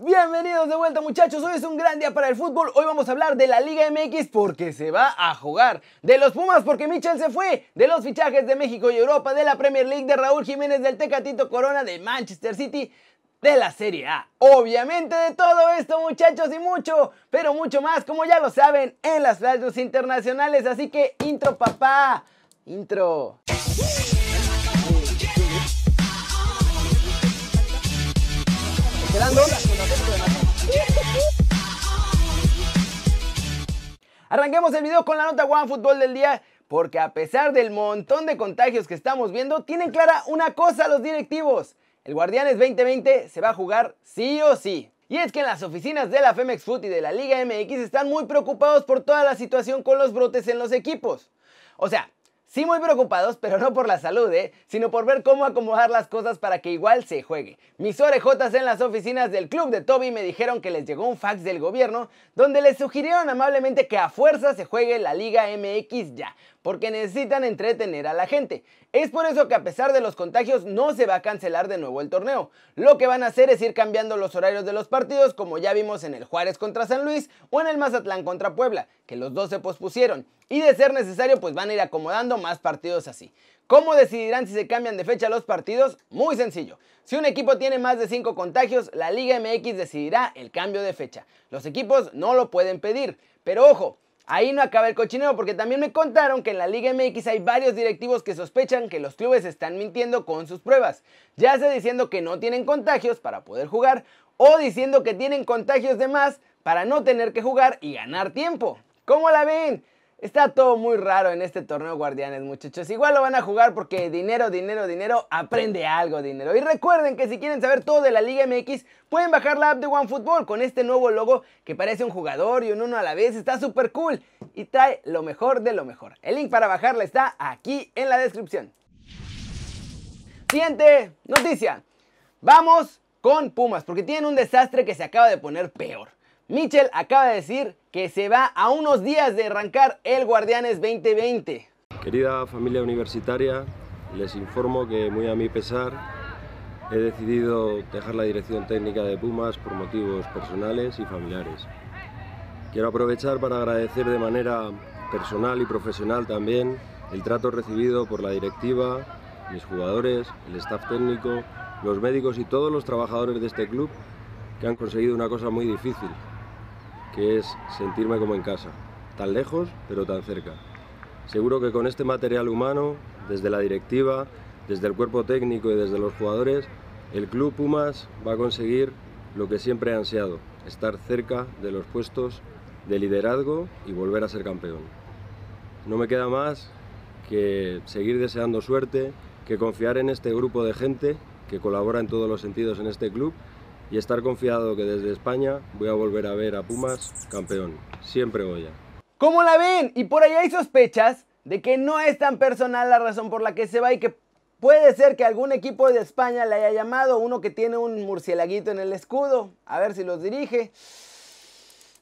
Bienvenidos de vuelta muchachos, hoy es un gran día para el fútbol, hoy vamos a hablar de la Liga MX porque se va a jugar, de los Pumas porque Michel se fue, de los fichajes de México y Europa, de la Premier League, de Raúl Jiménez, del Tecatito Corona, de Manchester City, de la Serie A. Obviamente de todo esto muchachos y mucho, pero mucho más como ya lo saben en las radios internacionales, así que intro papá, intro. Arranquemos el video con la nota One Fútbol del día, porque a pesar del montón de contagios que estamos viendo, tienen clara una cosa los directivos. El Guardianes 2020 se va a jugar sí o sí. Y es que en las oficinas de la Femex Foot y de la Liga MX están muy preocupados por toda la situación con los brotes en los equipos. O sea, Sí muy preocupados, pero no por la salud, ¿eh? sino por ver cómo acomodar las cosas para que igual se juegue. Mis orejotas en las oficinas del club de Toby me dijeron que les llegó un fax del gobierno donde les sugirieron amablemente que a fuerza se juegue la Liga MX ya, porque necesitan entretener a la gente. Es por eso que a pesar de los contagios no se va a cancelar de nuevo el torneo. Lo que van a hacer es ir cambiando los horarios de los partidos como ya vimos en el Juárez contra San Luis o en el Mazatlán contra Puebla, que los dos se pospusieron. Y de ser necesario pues van a ir acomodando más partidos así. ¿Cómo decidirán si se cambian de fecha los partidos? Muy sencillo. Si un equipo tiene más de 5 contagios, la Liga MX decidirá el cambio de fecha. Los equipos no lo pueden pedir. Pero ojo, Ahí no acaba el cochineo porque también me contaron que en la Liga MX hay varios directivos que sospechan que los clubes están mintiendo con sus pruebas, ya sea diciendo que no tienen contagios para poder jugar o diciendo que tienen contagios de más para no tener que jugar y ganar tiempo. ¿Cómo la ven? Está todo muy raro en este torneo Guardianes, muchachos. Igual lo van a jugar porque dinero, dinero, dinero, aprende algo, dinero. Y recuerden que si quieren saber todo de la Liga MX, pueden bajar la app de OneFootball con este nuevo logo que parece un jugador y un uno a la vez. Está súper cool y trae lo mejor de lo mejor. El link para bajarla está aquí en la descripción. Siguiente noticia. Vamos con Pumas porque tienen un desastre que se acaba de poner peor. Mitchell acaba de decir que se va a unos días de arrancar el Guardianes 2020. Querida familia universitaria, les informo que muy a mi pesar he decidido dejar la dirección técnica de Pumas por motivos personales y familiares. Quiero aprovechar para agradecer de manera personal y profesional también el trato recibido por la directiva, mis jugadores, el staff técnico, los médicos y todos los trabajadores de este club que han conseguido una cosa muy difícil, que es sentirme como en casa, tan lejos pero tan cerca. Seguro que con este material humano, desde la directiva, desde el cuerpo técnico y desde los jugadores, el Club Pumas va a conseguir lo que siempre ha ansiado, estar cerca de los puestos de liderazgo y volver a ser campeón. No me queda más que seguir deseando suerte, que confiar en este grupo de gente que colabora en todos los sentidos en este club y estar confiado que desde España voy a volver a ver a Pumas campeón. Siempre voy a. ¿Cómo la ven? Y por ahí hay sospechas de que no es tan personal la razón por la que se va y que puede ser que algún equipo de España le haya llamado, uno que tiene un murcielaguito en el escudo, a ver si los dirige.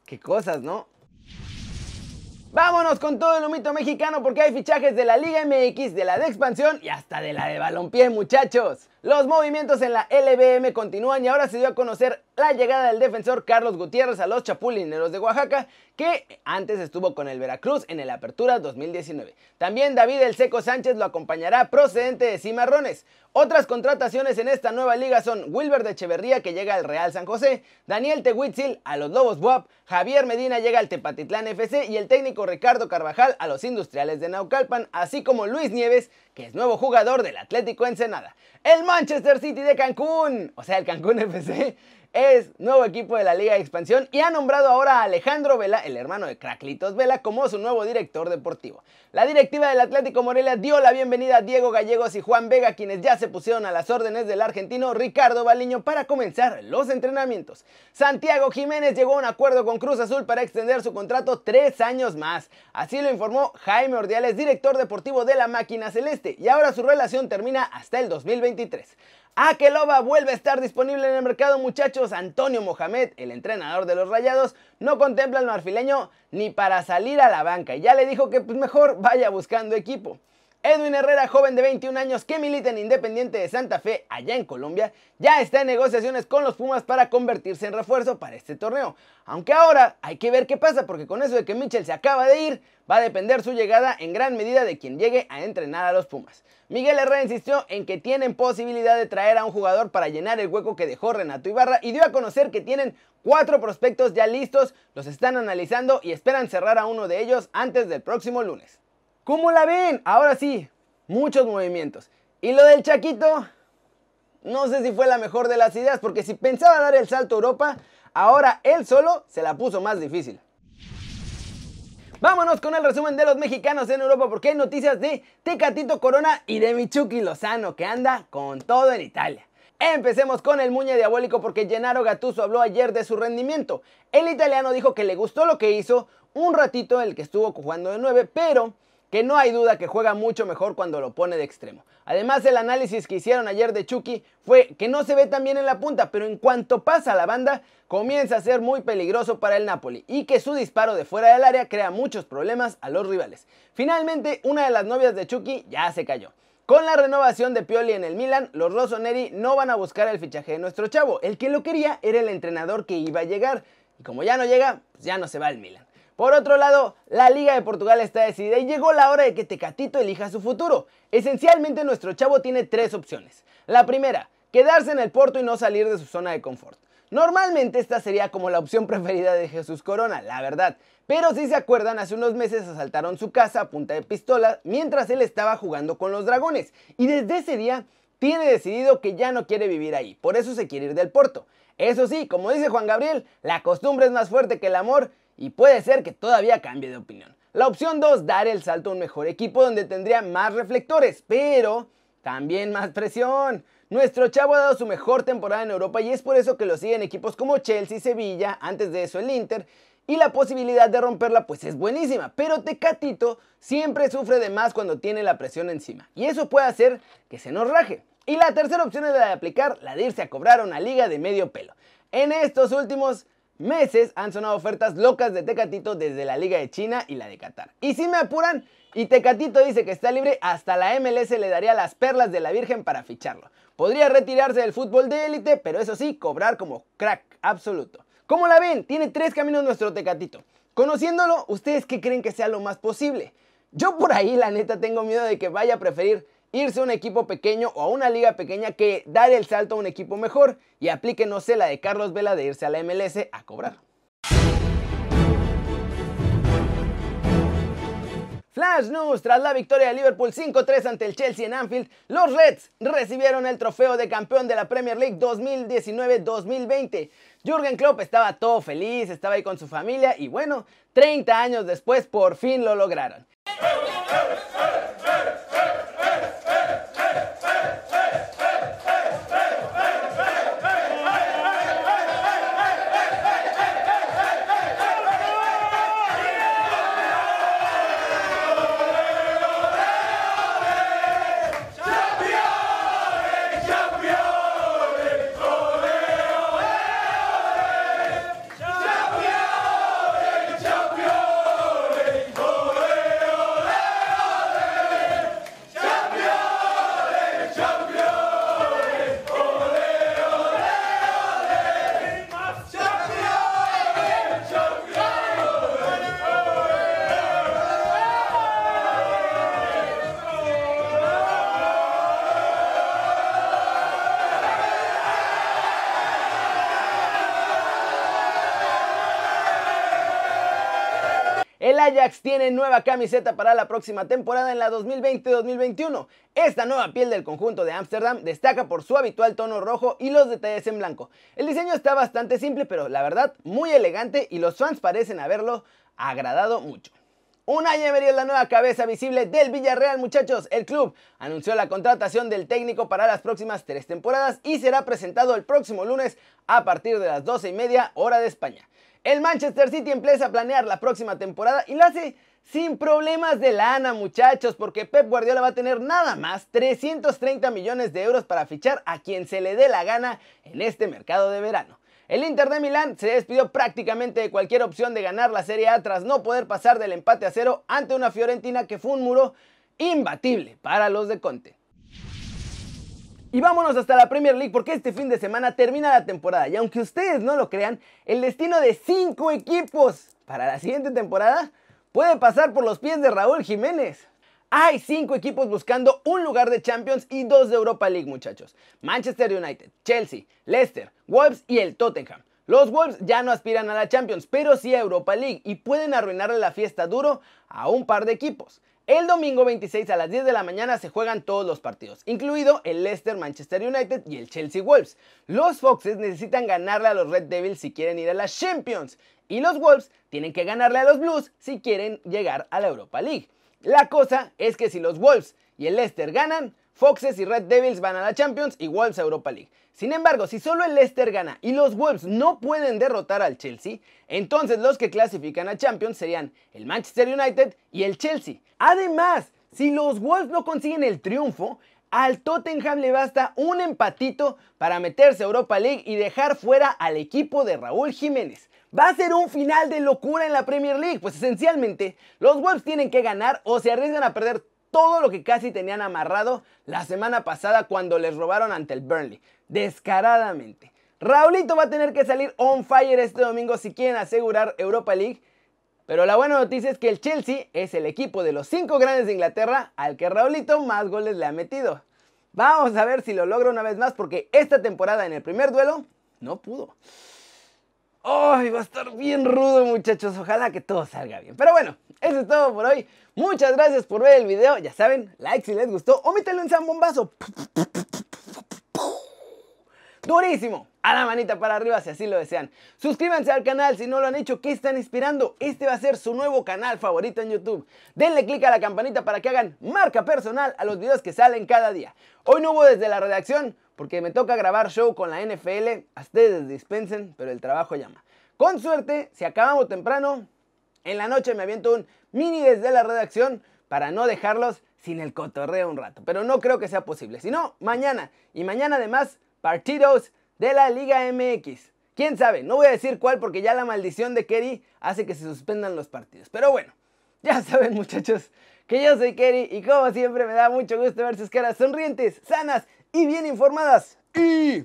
Qué cosas, ¿no? Vámonos con todo el humito mexicano porque hay fichajes de la Liga MX, de la de expansión y hasta de la de balompié, muchachos. Los movimientos en la LBM continúan y ahora se dio a conocer la llegada del defensor Carlos Gutiérrez a los Chapulineros de Oaxaca, que antes estuvo con el Veracruz en el Apertura 2019. También David El Seco Sánchez lo acompañará procedente de Cimarrones. Otras contrataciones en esta nueva liga son Wilber de Echeverría que llega al Real San José, Daniel Tehuitzil a los Lobos Buap, Javier Medina llega al Tepatitlán FC y el técnico Ricardo Carvajal a los Industriales de Naucalpan, así como Luis Nieves, que es nuevo jugador del Atlético Ensenada. El Manchester City de Cancún, o sea, el Cancún FC, es nuevo equipo de la Liga de Expansión y ha nombrado ahora a Alejandro Vela, el hermano de Craclitos Vela, como su nuevo director deportivo. La directiva del Atlético Morelia dio la bienvenida a Diego Gallegos y Juan Vega, quienes ya se pusieron a las órdenes del argentino Ricardo Baliño para comenzar los entrenamientos. Santiago Jiménez llegó a un acuerdo con Cruz Azul para extender su contrato tres años más. Así lo informó Jaime Ordiales, director deportivo de la Máquina Celeste, y ahora su relación termina hasta el 2023. Akeloba vuelve a estar disponible en el mercado, muchachos. Antonio Mohamed, el entrenador de los Rayados, no contempla al marfileño ni para salir a la banca. Ya le dijo que pues, mejor vaya buscando equipo. Edwin Herrera, joven de 21 años que milita en Independiente de Santa Fe, allá en Colombia, ya está en negociaciones con los Pumas para convertirse en refuerzo para este torneo. Aunque ahora hay que ver qué pasa, porque con eso de que Mitchell se acaba de ir, va a depender su llegada en gran medida de quien llegue a entrenar a los Pumas. Miguel Herrera insistió en que tienen posibilidad de traer a un jugador para llenar el hueco que dejó Renato Ibarra y dio a conocer que tienen cuatro prospectos ya listos, los están analizando y esperan cerrar a uno de ellos antes del próximo lunes. ¿Cómo la ven? Ahora sí, muchos movimientos. Y lo del Chaquito, no sé si fue la mejor de las ideas, porque si pensaba dar el salto a Europa, ahora él solo se la puso más difícil. Vámonos con el resumen de los mexicanos en Europa porque hay noticias de Tecatito Corona y de Michuki Lozano que anda con todo en Italia. Empecemos con el Muñe Diabólico porque Gennaro Gattuso habló ayer de su rendimiento. El italiano dijo que le gustó lo que hizo, un ratito el que estuvo jugando de 9, pero que no hay duda que juega mucho mejor cuando lo pone de extremo. Además, el análisis que hicieron ayer de Chucky fue que no se ve tan bien en la punta, pero en cuanto pasa la banda, comienza a ser muy peligroso para el Napoli y que su disparo de fuera del área crea muchos problemas a los rivales. Finalmente, una de las novias de Chucky ya se cayó. Con la renovación de Pioli en el Milan, los Rossoneri no van a buscar el fichaje de nuestro chavo. El que lo quería era el entrenador que iba a llegar. Y como ya no llega, pues ya no se va al Milan. Por otro lado, la Liga de Portugal está decidida y llegó la hora de que Tecatito elija su futuro. Esencialmente nuestro chavo tiene tres opciones. La primera, quedarse en el Porto y no salir de su zona de confort. Normalmente esta sería como la opción preferida de Jesús Corona, la verdad. Pero si se acuerdan, hace unos meses asaltaron su casa a punta de pistola mientras él estaba jugando con los dragones. Y desde ese día tiene decidido que ya no quiere vivir ahí, por eso se quiere ir del Porto. Eso sí, como dice Juan Gabriel, la costumbre es más fuerte que el amor y puede ser que todavía cambie de opinión. La opción 2, dar el salto a un mejor equipo donde tendría más reflectores, pero también más presión. Nuestro chavo ha dado su mejor temporada en Europa y es por eso que lo siguen equipos como Chelsea, Sevilla, antes de eso el Inter, y la posibilidad de romperla pues es buenísima, pero Tecatito siempre sufre de más cuando tiene la presión encima, y eso puede hacer que se nos raje. Y la tercera opción es la de aplicar, la de irse a cobrar una liga de medio pelo. En estos últimos meses han sonado ofertas locas de Tecatito desde la Liga de China y la de Qatar. Y si me apuran, y Tecatito dice que está libre, hasta la MLS le daría las perlas de la Virgen para ficharlo. Podría retirarse del fútbol de élite, pero eso sí, cobrar como crack absoluto. ¿Cómo la ven? Tiene tres caminos nuestro Tecatito. Conociéndolo, ¿ustedes qué creen que sea lo más posible? Yo por ahí la neta tengo miedo de que vaya a preferir irse a un equipo pequeño o a una liga pequeña que dar el salto a un equipo mejor y aplique, no sé, la de Carlos Vela de irse a la MLS a cobrar. Flash News, tras la victoria de Liverpool 5-3 ante el Chelsea en Anfield, los Reds recibieron el trofeo de campeón de la Premier League 2019-2020. Jürgen Klopp estaba todo feliz, estaba ahí con su familia y bueno, 30 años después por fin lo lograron. Ajax tiene nueva camiseta para la próxima temporada en la 2020-2021. Esta nueva piel del conjunto de Ámsterdam destaca por su habitual tono rojo y los detalles en blanco. El diseño está bastante simple, pero la verdad muy elegante y los fans parecen haberlo agradado mucho. Unai Emery es la nueva cabeza visible del Villarreal, muchachos. El club anunció la contratación del técnico para las próximas tres temporadas y será presentado el próximo lunes a partir de las 12 y media hora de España. El Manchester City empieza a planear la próxima temporada y lo hace sin problemas de lana, muchachos, porque Pep Guardiola va a tener nada más 330 millones de euros para fichar a quien se le dé la gana en este mercado de verano. El Inter de Milán se despidió prácticamente de cualquier opción de ganar la Serie A tras no poder pasar del empate a cero ante una Fiorentina que fue un muro imbatible para los de Conte. Y vámonos hasta la Premier League porque este fin de semana termina la temporada y aunque ustedes no lo crean, el destino de 5 equipos para la siguiente temporada puede pasar por los pies de Raúl Jiménez. Hay 5 equipos buscando un lugar de Champions y 2 de Europa League muchachos. Manchester United, Chelsea, Leicester, Wolves y el Tottenham. Los Wolves ya no aspiran a la Champions, pero sí a Europa League y pueden arruinarle la fiesta duro a un par de equipos. El domingo 26 a las 10 de la mañana se juegan todos los partidos, incluido el Leicester Manchester United y el Chelsea Wolves. Los Foxes necesitan ganarle a los Red Devils si quieren ir a la Champions y los Wolves tienen que ganarle a los Blues si quieren llegar a la Europa League. La cosa es que si los Wolves y el Leicester ganan, Foxes y Red Devils van a la Champions y Wolves a Europa League. Sin embargo, si solo el Leicester gana y los Wolves no pueden derrotar al Chelsea, entonces los que clasifican a Champions serían el Manchester United y el Chelsea. Además, si los Wolves no consiguen el triunfo, al Tottenham le basta un empatito para meterse a Europa League y dejar fuera al equipo de Raúl Jiménez. Va a ser un final de locura en la Premier League, pues esencialmente los Wolves tienen que ganar o se arriesgan a perder todo lo que casi tenían amarrado la semana pasada cuando les robaron ante el Burnley, descaradamente. Raulito va a tener que salir on fire este domingo si quieren asegurar Europa League. Pero la buena noticia es que el Chelsea es el equipo de los cinco grandes de Inglaterra al que Raulito más goles le ha metido. Vamos a ver si lo logra una vez más porque esta temporada en el primer duelo no pudo. ¡Ay, va a estar bien rudo, muchachos! Ojalá que todo salga bien. Pero bueno, eso es todo por hoy. Muchas gracias por ver el video. Ya saben, like si les gustó o mételo en Bombazo. Durísimo. A la manita para arriba si así lo desean. Suscríbanse al canal si no lo han hecho. ¿Qué están inspirando? Este va a ser su nuevo canal favorito en YouTube. Denle click a la campanita para que hagan marca personal a los videos que salen cada día. Hoy no hubo desde la redacción porque me toca grabar show con la NFL. A ustedes dispensen, pero el trabajo llama. Con suerte, si acabamos temprano, en la noche me aviento un mini desde la redacción para no dejarlos sin el cotorreo un rato. Pero no creo que sea posible. Si no, mañana. Y mañana además, partidos de la Liga MX. ¿Quién sabe? No voy a decir cuál porque ya la maldición de Kerry hace que se suspendan los partidos. Pero bueno, ya saben muchachos que yo soy Kerry y como siempre me da mucho gusto ver sus caras sonrientes, sanas y bien informadas. Y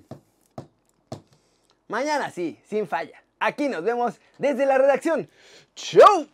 mañana sí, sin falla. Aquí nos vemos desde la redacción. ¡Chau!